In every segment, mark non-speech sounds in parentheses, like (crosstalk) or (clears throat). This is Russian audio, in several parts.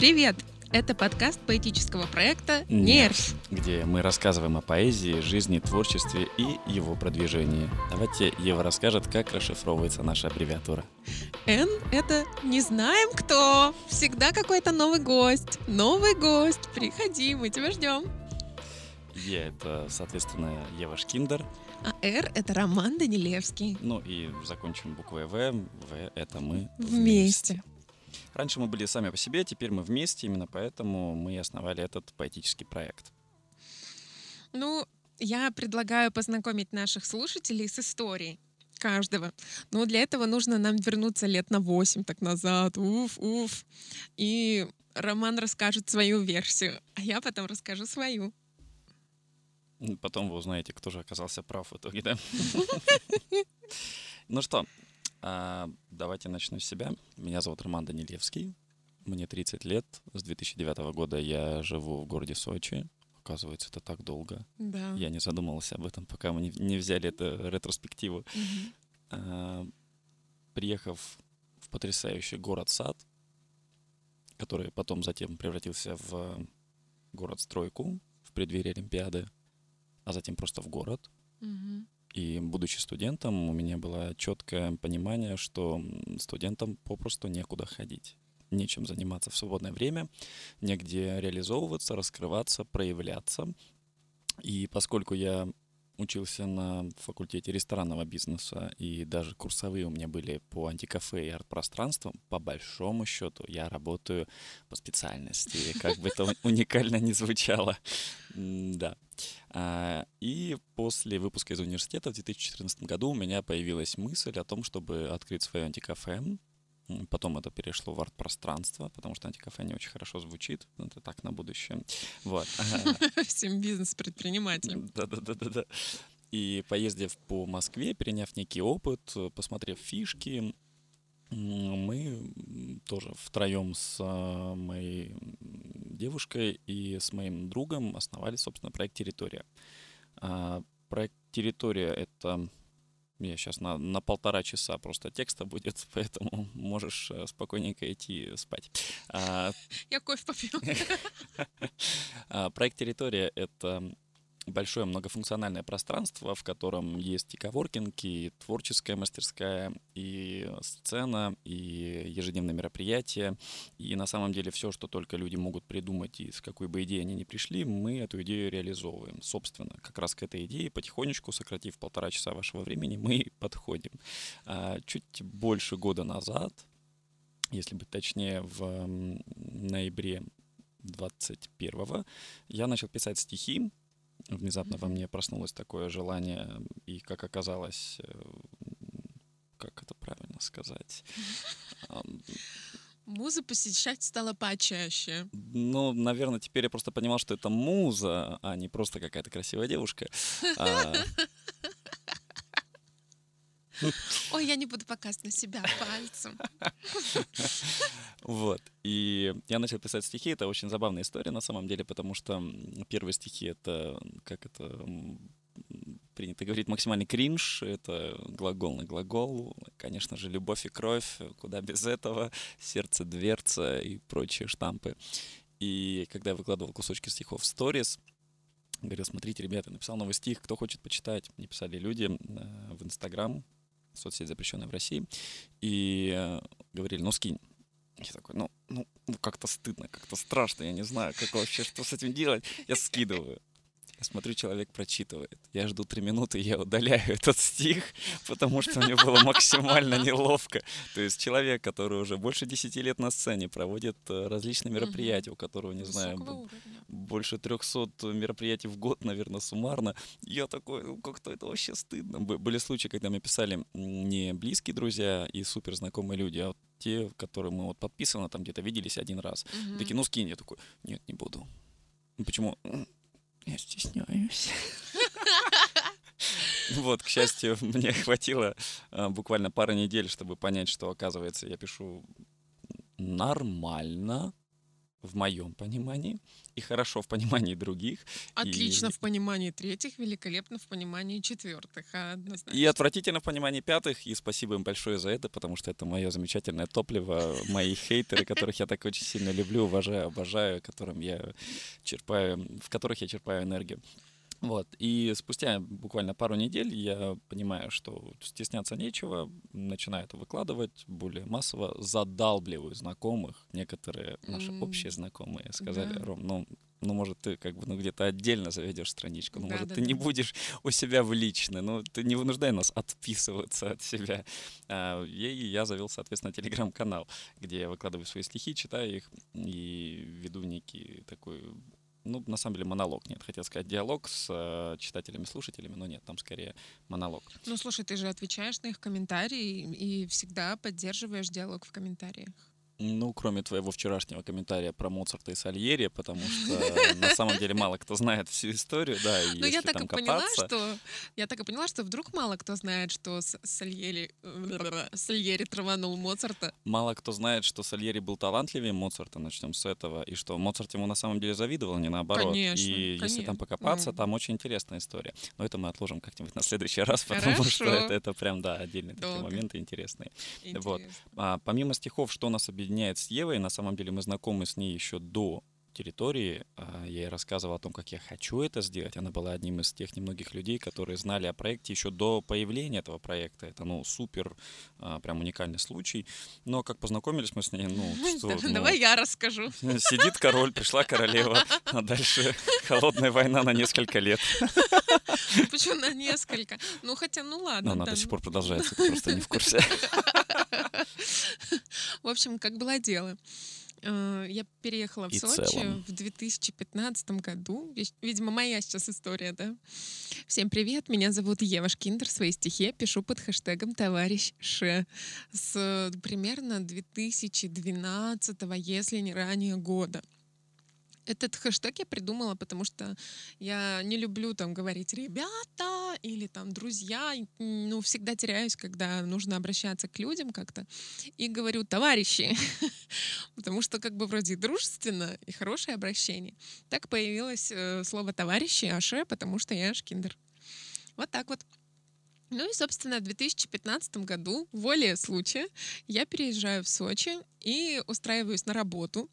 Привет! Это подкаст поэтического проекта «Нерв», где мы рассказываем о поэзии, жизни, творчестве и его продвижении. Давайте Ева расскажет, как расшифровывается наша аббревиатура. «Н» — это «не знаем кто». Всегда какой-то новый гость. Новый гость. Приходи, мы тебя ждем. Е — это, соответственно, Ева Шкиндер. А «Р» — это Роман Данилевский. Ну и закончим буквой «В». «В» — это мы вместе. вместе. Раньше мы были сами по себе, теперь мы вместе, именно поэтому мы основали этот поэтический проект. Ну, я предлагаю познакомить наших слушателей с историей каждого. Но для этого нужно нам вернуться лет на восемь так назад. Уф, уф. И Роман расскажет свою версию, а я потом расскажу свою. Потом вы узнаете, кто же оказался прав в итоге, да? (laughs) Ну что, а, давайте начну с себя. Меня зовут Роман Данилевский. Мне 30 лет. С 2009 года я живу в городе Сочи. Оказывается, это так долго. Да. Я не задумывался об этом, пока мы не, взяли эту ретроспективу. Угу. А, приехав в потрясающий город-сад, который потом затем превратился в город-стройку в преддверии Олимпиады, а затем просто в город. Угу. И будучи студентом, у меня было четкое понимание, что студентам попросту некуда ходить, нечем заниматься в свободное время, негде реализовываться, раскрываться, проявляться. И поскольку я учился на факультете ресторанного бизнеса, и даже курсовые у меня были по антикафе и арт-пространствам, по большому счету я работаю по специальности, как бы это (laughs) уникально не звучало. Да. А, и после выпуска из университета в 2014 году у меня появилась мысль о том, чтобы открыть свое антикафе, Потом это перешло в арт-пространство, потому что антикафе не очень хорошо звучит. Это так на будущее. Вот. (laughs) Всем бизнес-предпринимателям. Да-да-да-да. И поездив по Москве, переняв некий опыт, посмотрев фишки, мы тоже втроем с а, моей девушкой и с моим другом основали, собственно, проект «Территория». А, проект «Территория» — это я сейчас на, на полтора часа просто текста будет, (laughs) поэтому можешь э, спокойненько идти спать. А, Я кофе попью. (laughs) А, проект «Территория» — это большое многофункциональное пространство, в котором есть и коворкинг, и творческая мастерская, и сцена, и ежедневные мероприятия. И на самом деле все, что только люди могут придумать, и с какой бы идеей они ни пришли, мы эту идею реализовываем. Собственно, как раз к этой идее, потихонечку, сократив полтора часа вашего времени, мы подходим. А, чуть больше года назад, если быть точнее, в ноябре 21 я начал писать стихи, внезапно во мне проснулось такое желание, и, как оказалось, э, как это правильно сказать? (laughs) Муза посещать стала почаще. Ну, наверное, теперь я просто понимал, что это муза, а не просто какая-то красивая девушка. Ой, я не буду показывать на себя пальцем. Вот. И я начал писать стихи. Это очень забавная история на самом деле, потому что первые стихи — это, как это принято говорить, максимальный кринж. Это глагол на глагол. Конечно же, любовь и кровь. Куда без этого. Сердце, дверца и прочие штампы. И когда я выкладывал кусочки стихов в сторис, говорил, смотрите, ребята, написал новый стих, кто хочет почитать. Мне писали люди э, в Инстаграм, соцсеть, запрещенная в России, и э, говорили, ну скинь. Я такой, ну, ну, ну как-то стыдно, как-то страшно, я не знаю, как вообще, что с этим делать. Я скидываю. Я смотрю, человек прочитывает. Я жду три минуты, я удаляю (laughs) этот стих, потому что мне было максимально неловко. То есть человек, который уже больше десяти лет на сцене, проводит э, различные мероприятия, у которого, не знаю, больше 300 мероприятий в год, наверное, суммарно. Я такой, ну, как-то это вообще стыдно. Были случаи, когда мне писали не близкие друзья и супер знакомые люди, а те, которые мы вот подписаны, там где-то виделись один раз. Такие, ну скинь. Я такой, нет, не буду. Ну, почему? Я стесняюсь. (laughs) Вот, к счастью, мне хватило а, буквально пары недель, чтобы понять, что, оказывается, я пишу нормально, в моем понимании, и хорошо в понимании других. Отлично и... в понимании третьих, великолепно в понимании четвертых. А и отвратительно в понимании пятых, и спасибо им большое за это, потому что это мое замечательное топливо, (laughs) мои хейтеры, которых я так очень сильно люблю, уважаю, обожаю, которым я черпаю, в которых я черпаю энергию. Вот. И спустя буквально пару недель я понимаю, что стесняться нечего, начинаю это выкладывать более массово, задалбливаю знакомых. Некоторые наши mm. общие знакомые сказали, да. Ром, ну, ну, может, ты как бы ну, где-то отдельно заведешь страничку, ну, да, может, да, ты да. не будешь у себя в личной, ну, ты не вынуждай нас отписываться от себя. А, и я завел, соответственно, телеграм-канал, где я выкладываю свои стихи, читаю их и веду некий такой ну, на самом деле, монолог. Нет, хотел сказать диалог с э, читателями, слушателями, но нет, там скорее монолог. Ну, слушай, ты же отвечаешь на их комментарии и всегда поддерживаешь диалог в комментариях. Ну, кроме твоего вчерашнего комментария про Моцарта и Сальери, потому что на (laughs) самом деле мало кто знает всю историю, да, и Но я так и поняла, что я так и поняла, что вдруг мало кто знает, что Сальери Сальери траванул Моцарта. Мало кто знает, что Сальери был талантливее Моцарта, начнем с этого, и что Моцарт ему на самом деле завидовал, не наоборот. Конечно, и конечно. если там покопаться, там очень интересная история. Но это мы отложим как-нибудь на следующий раз, (laughs) потому Хорошо. что это, это прям, да, отдельные Долго. такие моменты интересные. Интересно. Вот. А, помимо стихов, что нас объединяет объединяет с Евой. На самом деле мы знакомы с ней еще до территории. А, я ей рассказывал о том, как я хочу это сделать. Она была одним из тех немногих людей, которые знали о проекте еще до появления этого проекта. Это, ну, супер, а, прям уникальный случай. Но как познакомились мы с ней, ну, (laughs) что... Ну, Давай я расскажу. (laughs) Сидит король, пришла королева, а дальше (laughs) холодная война на несколько лет. Почему на несколько? Ну, хотя, ну ладно. Но она до сих пор продолжается, ты просто не в курсе. В общем, как было дело. Э, я переехала в И Сочи целом. в 2015 году. Видимо, моя сейчас история, да? Всем привет, меня зовут Ева Шкиндер. Свои стихи пишу под хэштегом «Товарищ Ш». С примерно 2012, если не ранее года. Этот хэштег я придумала, потому что я не люблю там говорить «ребята» или там «друзья». Ну, всегда теряюсь, когда нужно обращаться к людям как-то. И говорю «товарищи», (laughs) потому что как бы вроде дружественно и хорошее обращение. Так появилось э, слово «товарищи», «аше», потому что я шкиндер. Вот так вот. Ну и, собственно, в 2015 году, воле случая, я переезжаю в Сочи и устраиваюсь на работу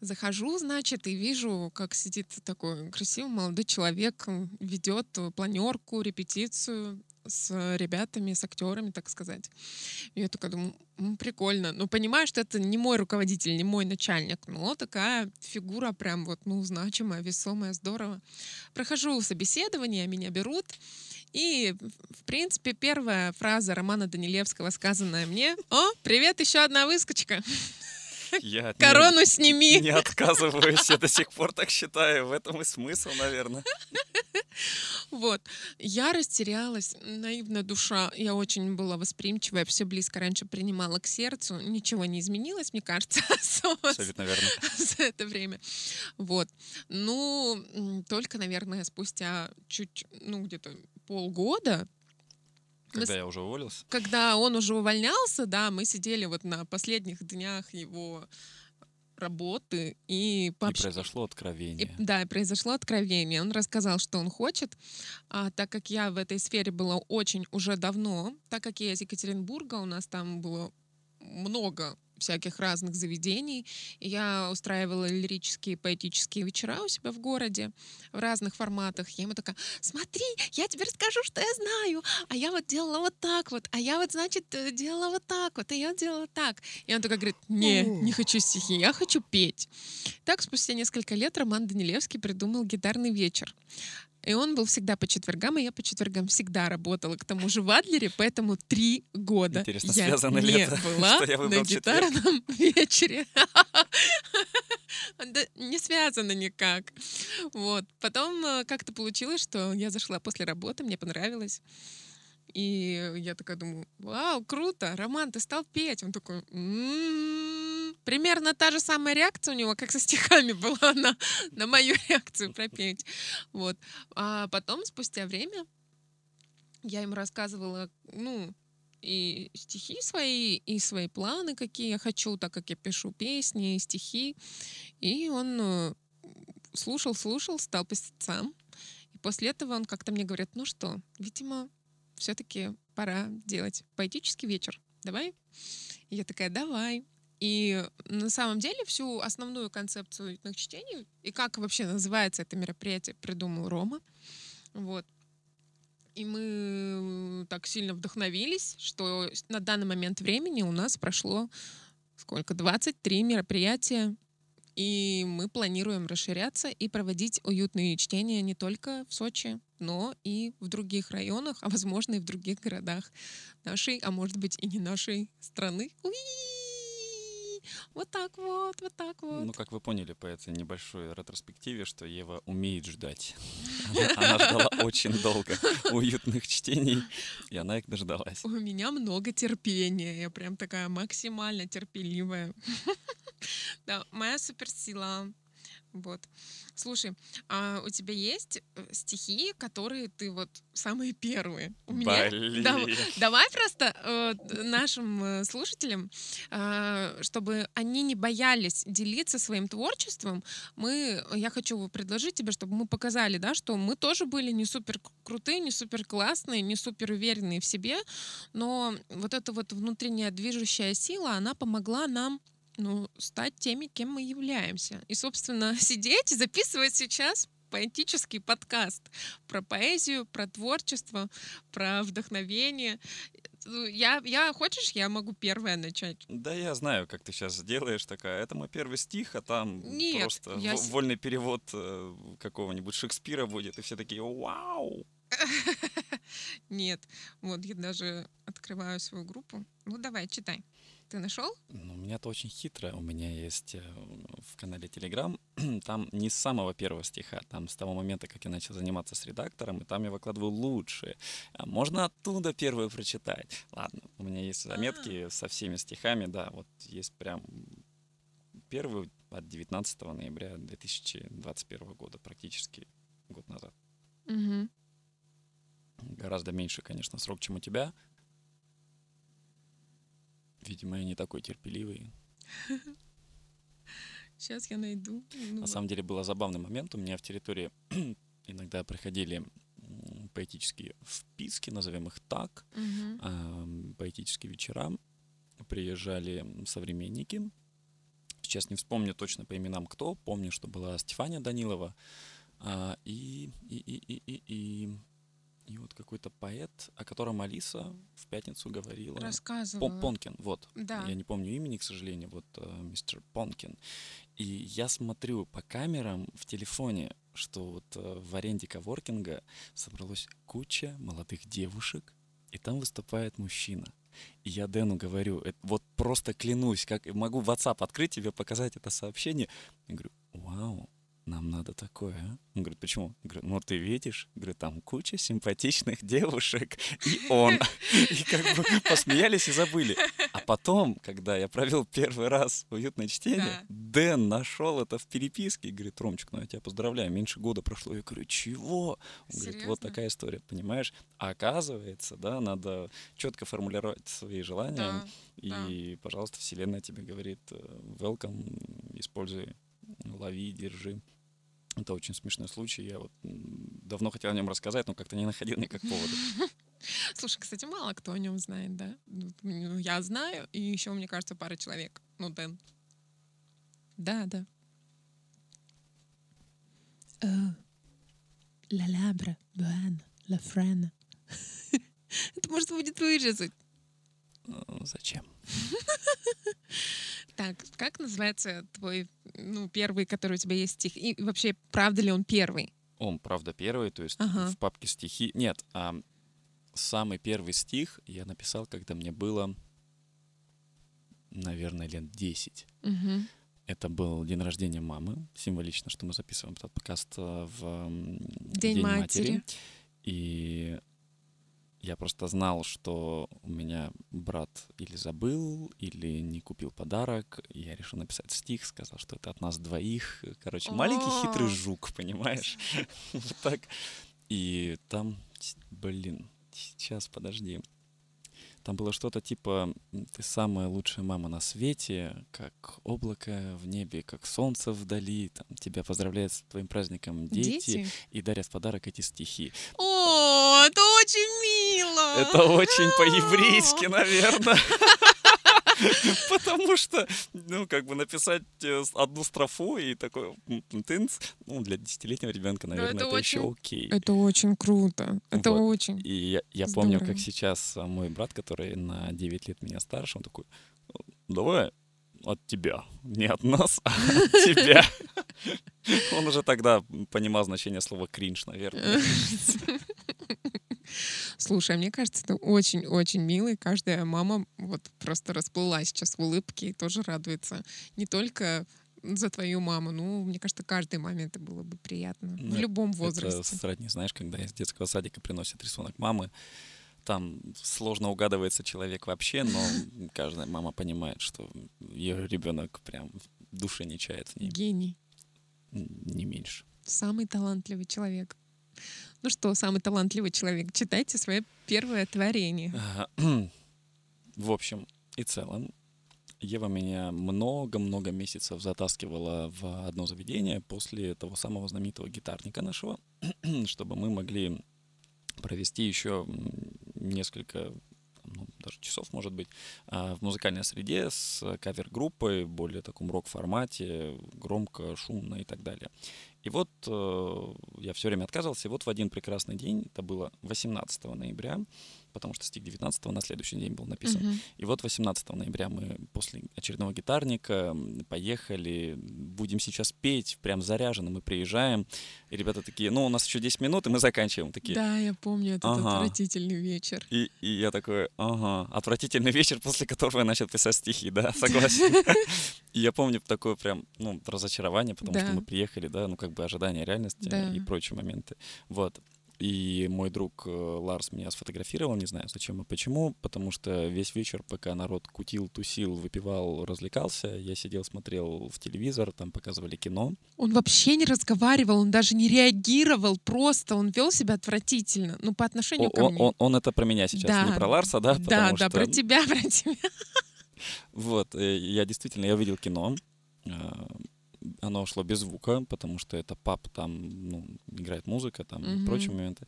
Захожу, значит, и вижу, как сидит такой красивый молодой человек, ведет планерку, репетицию с ребятами, с актерами, так сказать. И я такая думаю, прикольно. Ну, понимаю, что это не мой руководитель, не мой начальник, но такая фигура прям вот, ну, значимая, весомая, здорово. Прохожу собеседование, меня берут. И, в принципе, первая фраза Романа Данилевского, сказанная мне, «О, привет, еще одна выскочка!» (laughs) Я Корону не, сними. Не отказываюсь, я до сих пор так считаю. В этом и смысл, наверное. Вот. Я растерялась, наивная душа. Я очень была восприимчивая, все близко раньше принимала к сердцу. Ничего не изменилось, мне кажется, (laughs) Абсолютно верно. (laughs) за это время. Вот. Ну, только, наверное, спустя чуть, ну, где-то полгода когда мы, я уже уволился? Когда он уже увольнялся, да, мы сидели вот на последних днях его работы и пообщ... И произошло откровение. И, да, произошло откровение. Он рассказал, что он хочет, а, так как я в этой сфере была очень уже давно, так как я из Екатеринбурга, у нас там было много всяких разных заведений. Я устраивала лирические поэтические вечера у себя в городе в разных форматах. Я ему такая, смотри, я тебе расскажу, что я знаю. А я вот делала вот так вот. А я вот, значит, э, делала вот так вот. А я делала так. И он такой говорит, не, не хочу стихи, я хочу петь. Так, спустя несколько лет Роман Данилевский придумал гитарный вечер. И он был всегда по четвергам, и я по четвергам всегда работала. К тому же в Адлере, поэтому три года Интересно, я связано не это, (laughs) была что я на гитарном (laughs) вечере. Да, не связано никак. Вот. Потом э, как-то получилось, что я зашла после работы, мне понравилось. И я такая думаю, вау, круто, Роман, ты стал петь. Он такой, м-м-м". Примерно та же самая реакция у него, как со стихами (laughs) была на, на мою реакцию пропеть. Вот. А потом, спустя время, я ему рассказывала, ну, и стихи свои, и свои планы, какие я хочу, так как я пишу песни и стихи. И он э, слушал, слушал, стал писать сам. И после этого он как-то мне говорит, ну что, видимо, все-таки пора делать поэтический вечер. Давай? И я такая, давай. И на самом деле всю основную концепцию уютных чтений и как вообще называется это мероприятие, придумал Рома. Вот. И мы так сильно вдохновились, что на данный момент времени у нас прошло сколько? 23 мероприятия. И мы планируем расширяться и проводить уютные чтения не только в Сочи, но и в других районах, а возможно и в других городах нашей, а может быть и не нашей страны. Уи! Вот так вот, вот так вот. Ну, как вы поняли по этой небольшой ретроспективе, что Ева умеет ждать. Она, ждала очень долго уютных чтений, и она их дождалась. У меня много терпения. Я прям такая максимально терпеливая. (laughs) Да, моя суперсила. Вот. Слушай, а у тебя есть э, стихи, которые ты вот самые первые? У меня. Блин. Да, давай просто э, нашим э, слушателям, э, чтобы они не боялись делиться своим творчеством, мы, я хочу предложить тебе, чтобы мы показали, да, что мы тоже были не супер крутые, не супер классные, не супер уверенные в себе, но вот эта вот внутренняя движущая сила, она помогла нам ну, стать теми, кем мы являемся. И, собственно, (laughs) сидеть и записывать сейчас поэтический подкаст про поэзию, про творчество, про вдохновение. Ну, я, я, хочешь, я могу первая начать? Да, я знаю, как ты сейчас делаешь такая. Это мой первый стих, а там Нет, просто я... вольный перевод э, какого-нибудь Шекспира будет, и все такие «Вау!» (laughs) Нет, вот я даже открываю свою группу. Ну давай, читай. Ты нашел? Ну, у меня это очень хитро. У меня есть э, в канале Telegram, (clears throat) там не с самого первого стиха, там с того момента, как я начал заниматься с редактором, и там я выкладываю лучшие. А можно оттуда первую прочитать. Ладно, у меня есть заметки А-а-а. со всеми стихами, да, вот есть прям первый от 19 ноября 2021 года, практически год назад. Угу. Гораздо меньше, конечно, срок, чем у тебя, Видимо, я не такой терпеливый. (laughs) Сейчас я найду. Ну, На самом деле был забавный момент. У меня в территории (clears throat) иногда проходили поэтические вписки, назовем их так, угу. поэтические вечера. Приезжали современники. Сейчас не вспомню точно по именам кто. Помню, что была Стефания Данилова. А, и, и, и, и, и, и и вот какой-то поэт, о котором Алиса в пятницу говорила. Рассказывала. Понкин, вот. Да. Я не помню имени, к сожалению, вот э, мистер Понкин. И я смотрю по камерам в телефоне, что вот э, в аренде коворкинга собралась куча молодых девушек, и там выступает мужчина. И я Дэну говорю, это, вот просто клянусь, как могу WhatsApp открыть тебе, показать это сообщение. Я говорю, вау, нам надо такое, а? Он говорит, почему? Я говорю, ну ты видишь, говорю, там куча симпатичных девушек, и он. И как бы посмеялись и забыли. А потом, когда я провел первый раз уютное чтение, Дэн нашел это в переписке и говорит, Ромчик, ну я тебя поздравляю, меньше года прошло. Я говорю, чего? Он говорит, вот такая история, понимаешь? А оказывается, да, надо четко формулировать свои желания, и, пожалуйста, Вселенная тебе говорит, э, welcome, используй, лови, держи. Это очень смешной случай. Я вот давно хотел о нем рассказать, но как-то не находил никак повода. (laughs) Слушай, кстати, мало кто о нем знает, да? Ну, я знаю, и еще, мне кажется, пара человек. Ну, Дэн. Да, да. Ла лабра, буана, ла френа. Это может будет вырезать. Ну, зачем? (laughs) Так, как называется твой ну, первый, который у тебя есть стих? И вообще, правда ли он первый? Он, правда, первый, то есть ага. в папке стихи. Нет, а самый первый стих я написал, когда мне было, наверное, лет 10. Угу. Это был день рождения мамы. Символично, что мы записываем этот подкаст э, в День, день матери. матери. И я просто знал, что у меня брат или забыл, или не купил подарок. Я решил написать стих, сказал, что это от нас двоих. Короче, маленький хитрый жук, понимаешь? (laughs) Вот так. И там, блин, сейчас, подожди. там было что-то типа «Ты самая лучшая мама на свете, как облако в небе, как солнце вдали, там, тебя поздравляют с твоим праздником дети, Дети? и дарят в подарок эти стихи». О, это очень мило! Это очень по-еврейски, наверное. (laughs) Потому что, ну, как бы написать э, одну строфу и такой тынц, ну, для десятилетнего ребенка, наверное, это это, еще очень- окей. Это очень круто. Это Вот. очень. И я, я помню, как сейчас а, мой брат, который на 9 лет меня старше, он такой, давай от тебя, не от нас, а от тебя. (laughs) Он уже тогда понимал значение слова кринж, наверное. (laughs) Слушай, а мне кажется, это очень-очень мило, и каждая мама вот просто расплылась сейчас в улыбке и тоже радуется. Не только за твою маму, ну, мне кажется, каждой маме это было бы приятно. Ну, в любом Это возрасте. сродни, знаешь, когда из детского садика приносят рисунок мамы, там сложно угадывается человек вообще, но (laughs) каждая мама понимает, что ее ребенок прям в душе не чает в ней, Гений. не меньше. Самый талантливый человек. Ну что, самый талантливый человек, читайте свое первое творение. (clears throat) В общем и целом, Ева меня много-много месяцев затаскивала в одно заведение после того самого знаменитого гитарника нашего, (clears throat) чтобы мы могли провести еще несколько ну, даже часов, может быть, а, в музыкальной среде с кавер-группой, более таком рок-формате, громко, шумно и так далее. И вот э, я все время отказывался, и вот в один прекрасный день, это было 18 ноября, потому что стих 19 на следующий день был написан. Мгм. И вот 18 ноября мы после очередного гитарника поехали, будем сейчас петь, прям заряжены, мы приезжаем, и ребята такие, ну, у нас еще 10 минут, и мы заканчиваем. Такие, Да, я помню этот Ага. отвратительный вечер. и, и я такой, ага, отвратительный вечер, после которого я начал писать стихи, да, согласен. (laughs) И я помню такое прям, ну, разочарование, потому что мы приехали, да, ну, как бы ожидание реальности Да. и прочие моменты. Вот. И мой друг э, Ларс меня сфотографировал, не знаю зачем и почему, потому что весь вечер, пока народ кутил, тусил, выпивал, развлекался, я сидел, смотрел в телевизор, там показывали кино. Он вообще не разговаривал, он даже не реагировал, просто он вел себя отвратительно. Ну, по отношению О- ко он, мне. он- он это про меня сейчас, не Да. про Ларса, да? да, потому да, что- про тебя, (laughs) про тебя. Вот, э, я действительно, я увидел кино. Оно шло без звука, потому что это пап, там ну, играет музыка, там и Мгм. прочие моменты.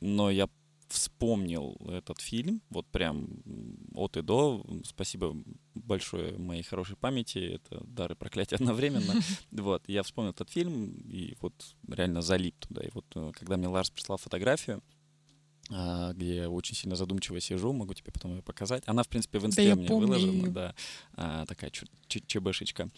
Но я вспомнил этот фильм, вот прям от и до. Спасибо большое моей хорошей памяти, это дар и проклятие одновременно. (laughs) Вот, я вспомнил этот фильм и вот реально залип туда. И вот э, когда мне Ларс прислал фотографию, а, где я очень сильно задумчиво сижу, могу тебе потом ее показать. Она, в принципе, в инсте меня помню выложена, да, а, такая чебышечка.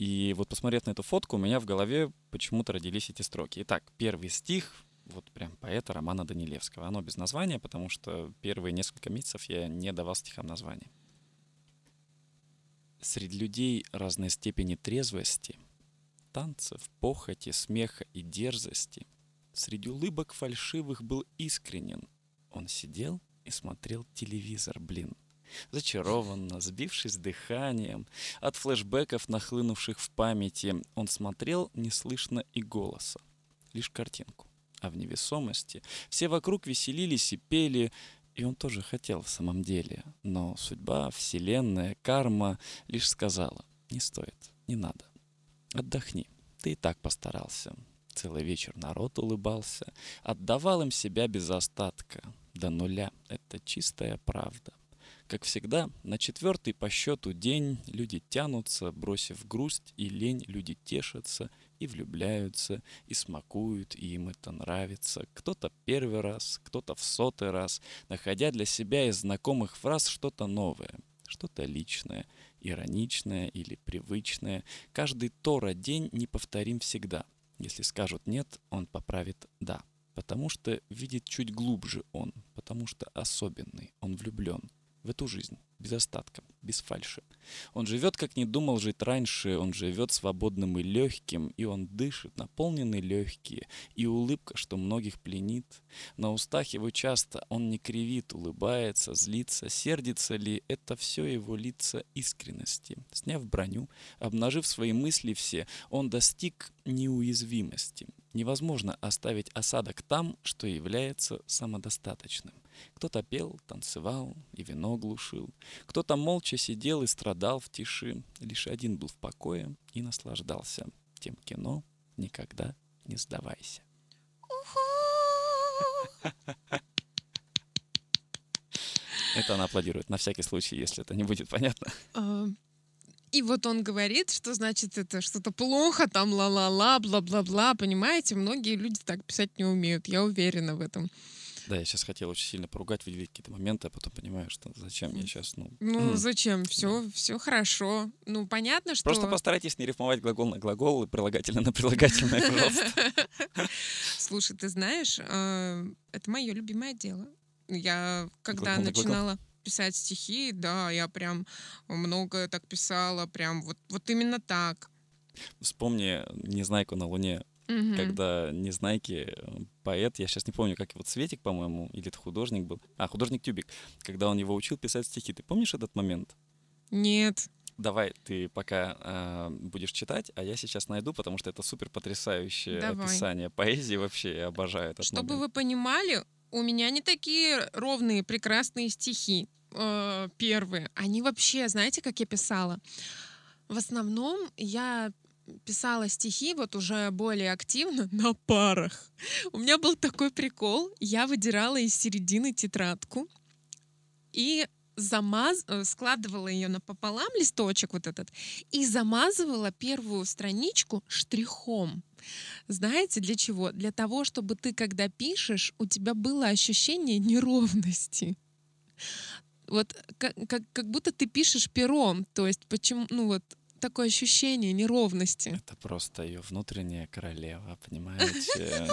И вот посмотрев на эту фотку, у меня в голове почему-то родились эти строки. Итак, первый стих, вот прям поэта Романа Данилевского. Оно без названия, потому что первые несколько месяцев я не давал стихам названия. Среди людей разной степени трезвости, танцев, похоти, смеха и дерзости, среди улыбок фальшивых был искренен. Он сидел и смотрел телевизор, блин. Зачарованно, сбившись дыханием, от флешбеков, нахлынувших в памяти, он смотрел не слышно и голоса, лишь картинку. А в невесомости все вокруг веселились и пели, и он тоже хотел в самом деле. Но судьба, вселенная, карма лишь сказала, не стоит, не надо. Отдохни, ты и так постарался. Целый вечер народ улыбался, отдавал им себя без остатка. До нуля — это чистая правда. Как всегда, на четвертый по счету день люди тянутся, бросив грусть и лень, люди тешатся и влюбляются, и смакуют, и им это нравится. Кто-то первый раз, кто-то в сотый раз, находя для себя из знакомых фраз что-то новое, что-то личное, ироничное или привычное. Каждый Тора день неповторим всегда. Если скажут «нет», он поправит «да». Потому что видит чуть глубже он, потому что особенный, он влюблен в эту жизнь без остатка. без фальши. Он живет, как не думал жить раньше, он живет свободным и легким, и он дышит, наполненный легкие, и улыбка, что многих пленит. На устах его часто он не кривит, улыбается, злится, сердится ли, это все его лица искренности. Сняв броню, обнажив свои мысли все, он достиг неуязвимости. Невозможно оставить осадок там, что является самодостаточным. Кто-то пел, танцевал и вино глушил. Кто-то молча сидел и страдал в тиши. Лишь один был в покое и наслаждался тем кино «Никогда не сдавайся». Это она аплодирует, на всякий случай, если это не будет понятно. А, и вот он говорит, что значит это что-то плохо, там ла-ла-ла, бла-бла-бла. Понимаете, многие люди так писать не умеют. Я уверена в этом. Да, я сейчас хотел очень сильно поругать, выделить какие-то моменты, а потом понимаю, что зачем я сейчас, ну... Ну, зачем? Все, все хорошо. Ну, понятно, что... Просто постарайтесь не рифмовать глагол на глагол и прилагательное на прилагательное, пожалуйста. (laughs) Слушай, ты знаешь, а, это мое любимое дело. Я, когда начинала писать стихи, да, я прям много так писала, прям вот, вот именно так. Вспомни «Незнайку на Луне», угу. когда Незнайки э, поэт, я сейчас не помню, как его Цветик, по-моему, или это художник был, а, художник Тюбик, когда он его учил писать стихи. Ты помнишь этот момент? Нет. Давай, ты пока э, будешь читать, а я сейчас найду, потому что это супер потрясающее Давай. описание поэзии вообще, я обожаю этот Чтобы момент. вы понимали, у меня не такие ровные, прекрасные стихи э, первые. Они вообще, знаете, как я писала? В основном я писала стихи вот уже более активно (laughs) на парах. У меня был такой прикол. Я выдирала из середины тетрадку и замаз... Э, складывала ее напополам, листочек вот этот, и замазывала первую страничку штрихом. Знаете, для чего? Для того, чтобы ты, когда пишешь, у тебя было ощущение неровности. Вот как, как, как будто ты пишешь пером. То есть почему, ну вот такое ощущение неровности. Это просто ее внутренняя королева, понимаете?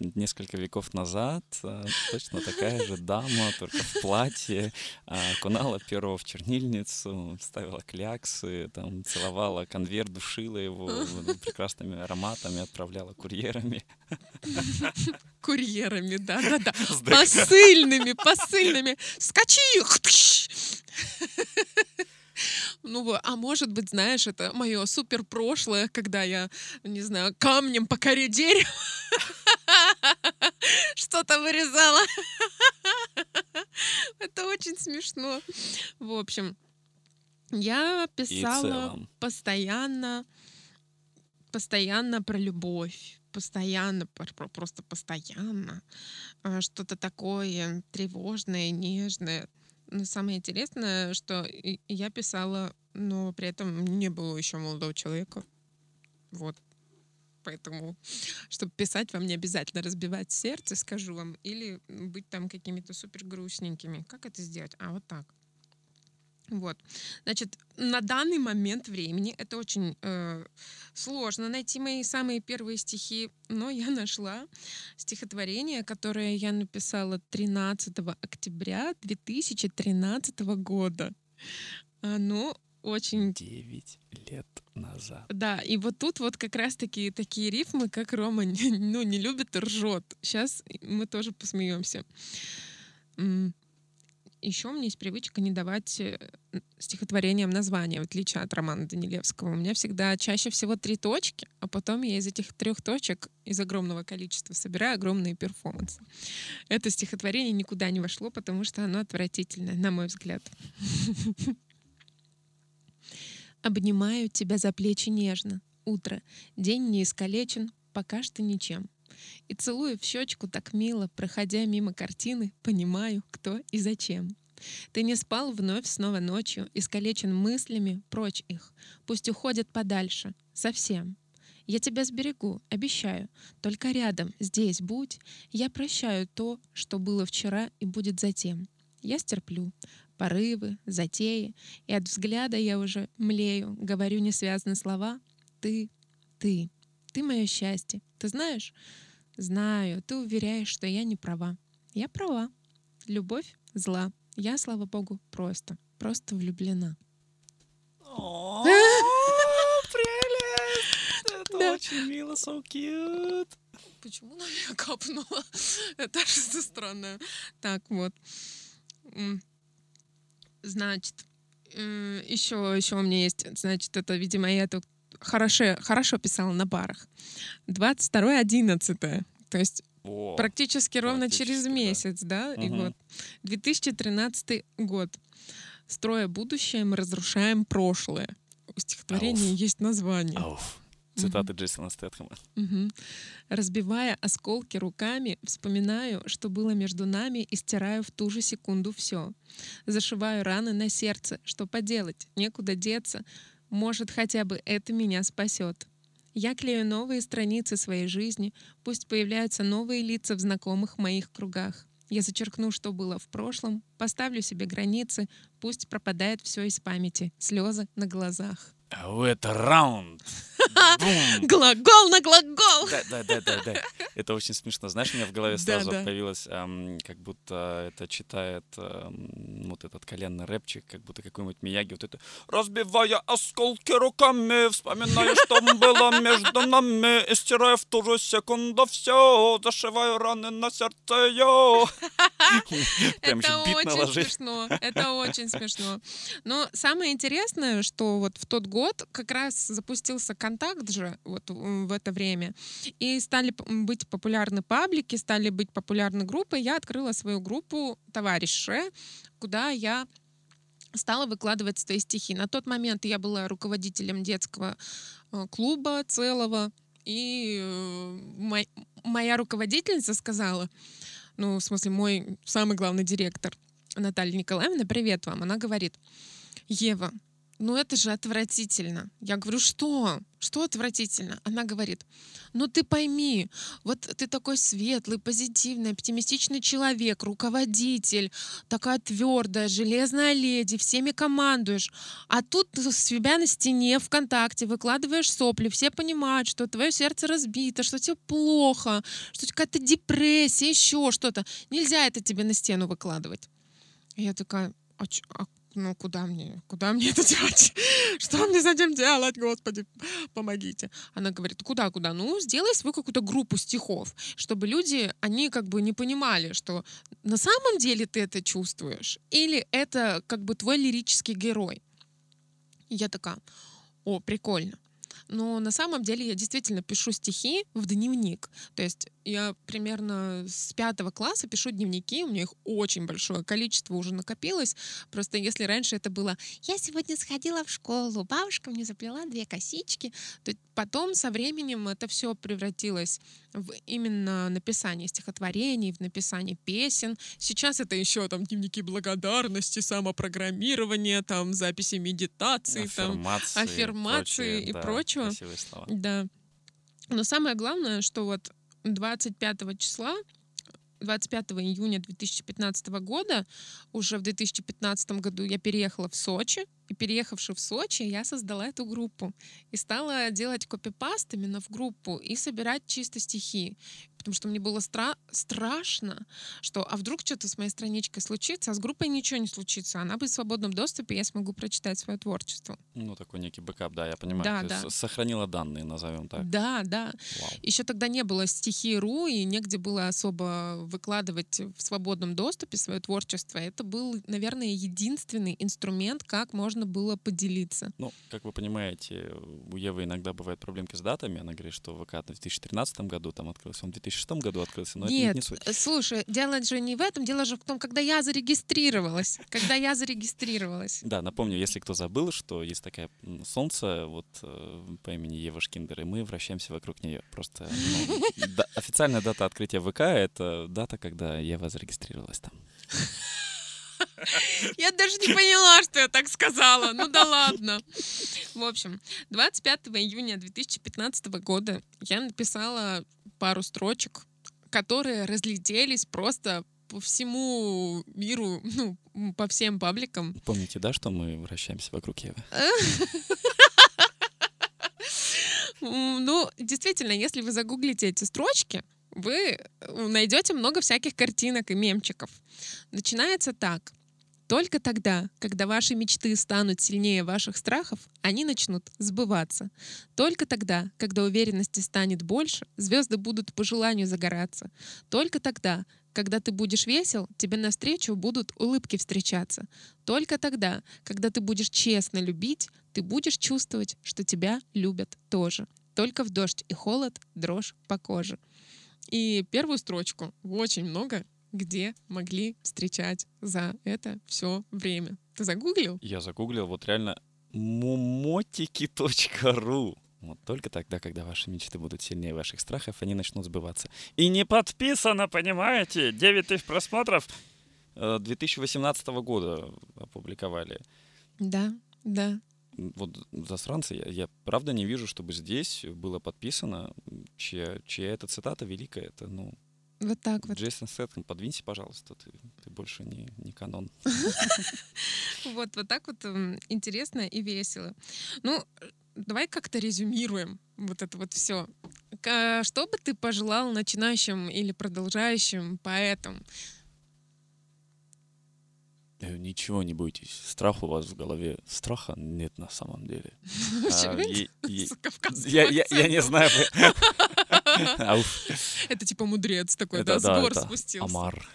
(laughs) Несколько веков назад э, точно такая же дама, только в платье, окунала перо в чернильницу, ставила кляксы, там, целовала конверт, душила его (laughs) прекрасными ароматами, отправляла курьерами. (laughs) Курьерами, да-да-да. Посыльными, посыльными. Скачи! Ну, а может быть, знаешь, это мое супер прошлое, когда я, не знаю, камнем по коре дерева (laughs) что-то вырезала. (laughs) Это очень смешно. В общем, я писала постоянно, постоянно про любовь, постоянно, просто постоянно а, что-то такое тревожное, нежное. Самое интересное, что я писала, но при этом не было еще молодого человека. Вот. Поэтому, (laughs) чтобы писать, вам не обязательно разбивать сердце, скажу вам, или быть там какими-то супер грустненькими. Как это сделать? А, вот так. Вот. Значит, на данный момент времени это очень э, сложно найти мои самые первые стихи, но я (laughs) нашла стихотворение, которое я написала 13 октября 2013 года. Оно очень... Девять лет назад. Да, и вот тут вот как раз-таки такие рифмы, как Рома (laughs) ну, не любит ржет. Сейчас мы тоже посмеемся. Еще у меня есть привычка не давать э, стихотворениям названия, в отличие от романа Данилевского. У меня всегда чаще всего три точки, а потом я из этих трех точек, из огромного количества, собираю огромные перформансы. Это стихотворение никуда не вошло, потому что оно отвратительное, на мой взгляд. (laughs) Обнимаю тебя за плечи нежно. Утро. День не искалечен, пока что ничем. И целую в щечку так мило, проходя мимо картины, понимаю, кто и зачем. Ты не спал вновь снова ночью, искалечен мыслями, прочь их. Пусть уходят подальше, совсем. Я тебя сберегу, обещаю. Только рядом, здесь будь. Я прощаю то, что было вчера и будет затем. Я стерплю порывы, затеи, и от взгляда я уже млею, говорю несвязные слова. Ты, ты, ты мое счастье. Ты знаешь? Знаю, ты уверяешь, что я не права. Я права. Любовь зла. Я, слава богу, просто, просто влюблена. О, (laughs) прелесть! Это Да. очень мило, so cute. Почему на меня капнуло? (laughs) Это что-то странное. Так, вот. Значит, еще, еще у меня есть, значит, это, видимо, я тут хорошо, хорошо писала на барах. 22.11. То есть О, практически ровно через практически, да. месяц, да? И Мгм. вот 2013 год. Строя будущее, мы разрушаем прошлое. У стихотворения Ауф. есть название. ауф. Цитаты Джейсона Стэтхэма. Мгм. Разбивая осколки руками, вспоминаю, что было между нами, и стираю в ту же секунду все. Зашиваю раны на сердце. Что поделать? Некуда деться. Может, хотя бы это меня спасет. Я клею новые страницы своей жизни. Пусть появляются новые лица в знакомых моих кругах. Я зачеркну, что было в прошлом, поставлю себе границы, пусть пропадает все из памяти, слезы на глазах. А это раунд. Бум. Глагол на глагол! Да, да, да, да, да. Это очень смешно. Знаешь, у меня в голове сразу да. появилось, как будто это читает вот этот коленный рэпчик, как будто какой-нибудь Мияги. Вот это «Разбивая осколки руками, вспоминаю, что было между нами, и стирая в ту же секунду все, зашиваю раны на сердце ее». (laughs) Прям это очень наложить. смешно. Это очень смешно. Но самое интересное, что вот в тот год как раз запустился контакт же вот в это время. И стали быть популярны паблики, стали быть популярны группы. Я открыла свою группу «Товарищи», куда я стала выкладывать свои стихи. На тот момент я была руководителем детского э, клуба целого, и э, моя руководительница сказала, ну, в смысле, мой самый главный директор Наталья Николаевна, привет вам, она говорит, Ева, ну это же отвратительно. Я говорю, что? Что отвратительно? Она говорит, ну ты пойми, вот ты такой светлый, позитивный, оптимистичный человек, руководитель, такая твердая, железная леди, всеми командуешь. А тут с себя на стене ВКонтакте выкладываешь сопли, все понимают, что твое сердце разбито, что тебе плохо, что тебя какая-то депрессия, еще что-то. Нельзя это тебе на стену выкладывать. Я такая, а, а ну куда мне, куда мне это делать? (laughs) Что мне этим делать, господи, помогите. Она говорит, куда, куда? Ну, сделай свою какую-то группу стихов, чтобы люди, они как бы не понимали, что на самом деле ты это чувствуешь, или это как бы твой лирический герой. И я такая, о, прикольно. Но на самом деле я действительно пишу стихи в дневник. То есть я примерно с пятого класса пишу дневники, у меня их очень большое количество уже накопилось. Просто если раньше это было «я сегодня сходила в школу, бабушка мне заплела две косички», то потом со временем это все превратилось в именно написание стихотворений, в написание песен. Сейчас это еще там дневники благодарности, самопрограммирование, там записи медитации, там Аффирмации, аффирмации и да, прочего. красивые слова. да. Но самое главное, что вот 25 числа, 25 июня 2015 года, уже в 2015 году я переехала в Сочи, и переехавши в Сочи, я создала эту группу и стала делать копипаст именно в группу и собирать чисто стихи. Потому что мне было стра- страшно, что а вдруг что-то с моей страничкой случится, а с группой ничего не случится. Она будет в свободном доступе, я смогу прочитать свое творчество. Ну, такой некий бэкап, да, я понимаю. Да, Ты да. сохранила данные, назовем так. Да, да. Вау. Еще тогда не было стихи.ру, и негде было особо выкладывать в свободном доступе свое творчество. Это был, наверное, единственный инструмент, как можно было поделиться. Ну, как вы понимаете, у Евы иногда бывают проблемки с датами. Она говорит, что ВК в 2013 году там открылся, он в 2006 году открылся, но это Нет, не суть. э, слушай, дело же не в этом, дело же в том, когда я зарегистрировалась. Когда я зарегистрировалась. Да, напомню, если кто забыл, что есть такая солнце вот э, по имени Ева Шкиндер, и мы вращаемся вокруг нее. Просто ну, официальная дата открытия ВК — это дата, когда Ева зарегистрировалась там. Я даже не поняла, что я так сказала. Ну да ладно. В общем, 25 июня 2015 года я написала пару строчек, которые разлетелись просто по всему миру, ну, по всем пабликам. Помните, да, что мы вращаемся вокруг Евы? (laughs) Ну, действительно, если вы загуглите эти строчки, вы найдете много всяких картинок и мемчиков. Начинается так. Только тогда, когда ваши мечты станут сильнее ваших страхов, они начнут сбываться. Только тогда, когда уверенности станет больше, звезды будут по желанию загораться. Только тогда, когда ты будешь весел, тебе навстречу будут улыбки встречаться. Только тогда, когда ты будешь честно любить, ты будешь чувствовать, что тебя любят тоже. Только в дождь и холод дрожь по коже. И первую строчку очень много где могли встречать за это все время. Ты загуглил? Я загуглил, вот реально muмотики.ру. Вот только тогда, когда ваши мечты будут сильнее ваших страхов, они начнут сбываться. И не подписано, понимаете? 9 тысяч просмотров 2018 э, года опубликовали. Да, да. Вот засранцы, я, я правда не вижу, чтобы здесь было подписано, чья, чья эта цитата великая. Это, ну, вот так вот. Джейсон Сеттем, подвинься, пожалуйста, ты, ты больше не, не канон. (laughs) Вот, вот так вот интересно и весело. Ну, давай как-то резюмируем вот это вот все. Что бы ты пожелал начинающим или продолжающим поэтам? Э, ничего не бойтесь. Страх у вас в голове. Страха нет на самом деле. (laughs) А, я не знаю. (laughs) (laughs) Это типа мудрец такой, да, с гор спустился. Амар.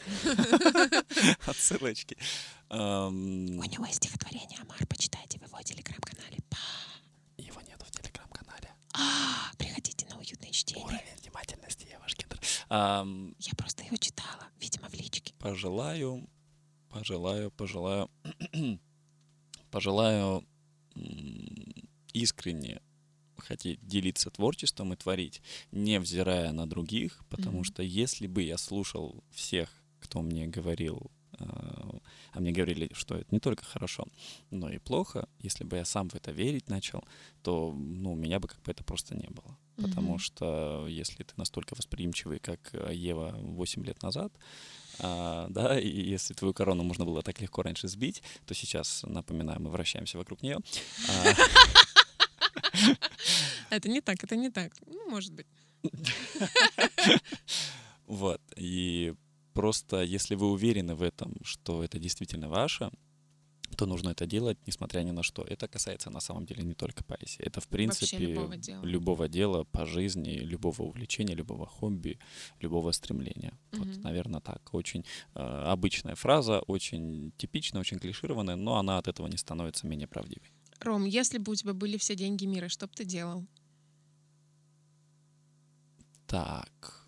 Отсылочки. У него есть стихотворение Амар, почитайте в его телеграм-канале. Его нету в телеграм-канале. А, приходите на уютное чтение. Уровень внимательности, я ваш кендер. Я просто его читала, видимо, в личке. Пожелаю, пожелаю, пожелаю, (clears throat) пожелаю искренне хотеть делиться творчеством и творить, невзирая на других, потому mm-hmm. что если бы я слушал всех, кто мне говорил, э, а мне говорили, что это не только хорошо, но и плохо, если бы я сам в это верить начал, то ну, у меня бы как бы это просто не было. Mm-hmm. Потому что если ты настолько восприимчивый, как Ева 8 лет назад, а, да, и если твою корону можно было так легко раньше сбить, то сейчас, напоминаю, мы вращаемся вокруг нее. А, Это не так, это не так. Ну, может быть. Вот. И просто если вы уверены в этом, что это действительно ваше, то нужно это делать, несмотря ни на что. Это касается на самом деле не только поэзии. Это, в принципе, любого дела. любого дела по жизни, любого увлечения, любого хобби, любого стремления. Угу. Вот, наверное, так. Очень э, обычная фраза, очень типичная, очень клишированная, но она от этого не становится менее правдивой. Ром, если бы у тебя были все деньги мира, что бы ты делал? Так.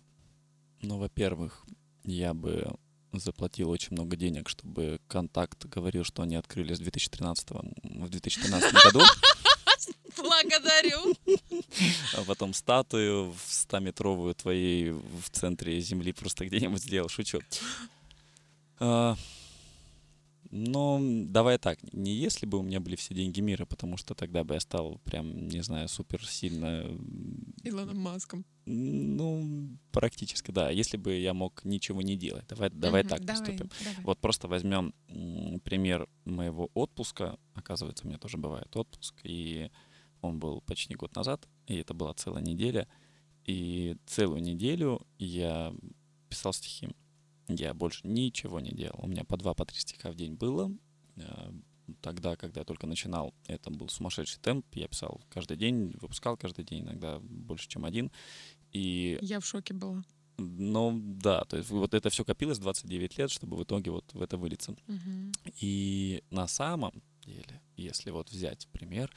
Ну, во-первых, я бы заплатил очень много денег, чтобы контакт говорил, что они открылись в 2013, в 2013 году. (laughs) Благодарю. А потом статую в 100-метровую твоей в центре земли просто где-нибудь сделал. Шучу. А, но давай так, не если бы у меня были все деньги мира, потому что тогда бы я стал прям, не знаю, супер сильно... Илоном Маском. Ну, практически, да. Если бы я мог ничего не делать. Давай, давай угу, так давай, поступим. Давай. Вот просто возьмем пример моего отпуска. Оказывается, у меня тоже бывает отпуск. И он был почти год назад. И это была целая неделя. И целую неделю я писал стихи я больше ничего не делал. У меня по два, по три стиха в день было. Тогда, когда я только начинал, это был сумасшедший темп. Я писал каждый день, выпускал каждый день, иногда больше, чем один. И... Я в шоке была. Ну, да, то есть вот это все копилось 29 лет, чтобы в итоге вот в это вылиться. Угу. И на самом деле, если вот взять пример,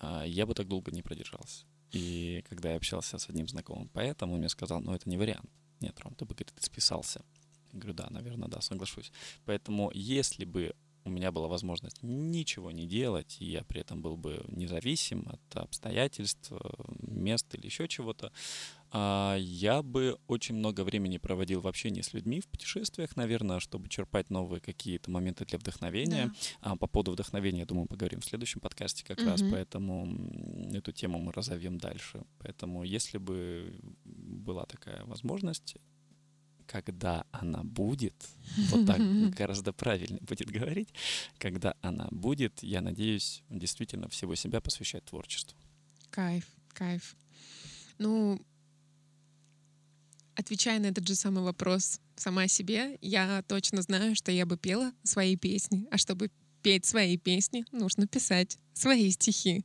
э, я бы так долго не продержался. И когда я общался с одним знакомым поэтом, он мне сказал, ну, это не вариант. Нет, Ром, ты бы, говорит, ты списался. Я говорю, да, наверное, да, соглашусь. Поэтому если бы у меня была возможность ничего не делать, и я при этом был бы независим от обстоятельств, мест или еще чего-то, а, я бы очень много времени проводил в общении с людьми, в путешествиях, наверное, чтобы черпать новые какие-то моменты для вдохновения. Да. А по поводу вдохновения, я думаю, поговорим в следующем подкасте как угу. раз, поэтому эту тему мы разовьем дальше. Поэтому если бы была такая возможность, когда она будет, (laughs) вот так гораздо правильнее будет говорить, когда она будет, я надеюсь, действительно всего себя посвящать творчеству. Кайф, кайф. Ну, отвечая на этот же самый вопрос, сама себе, я точно знаю, что я бы пела свои песни. А чтобы петь свои песни, нужно писать свои стихи.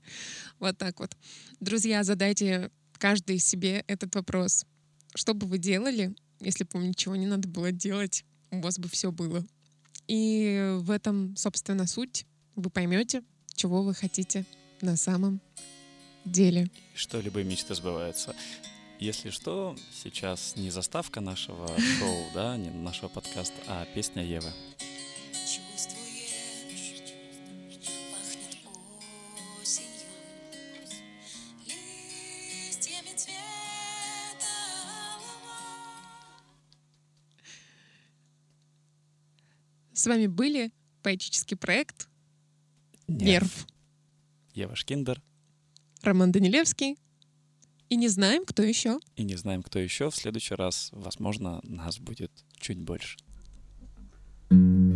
Вот так вот. Друзья, задайте каждый себе этот вопрос. Что бы вы делали, если бы вам ничего не надо было делать, у вас бы все было? И в этом, собственно, суть. Вы поймете, чего вы хотите на самом деле. Что любые мечты сбываются. Если что, сейчас не заставка нашего шоу, да, не нашего подкаста, а песня Евы. С вами были поэтический проект «Нерв». Ева Шкиндер. Роман Данилевский. И не знаем, кто еще. И не знаем, кто еще. В следующий раз, возможно, нас будет чуть больше. зовут одиночество.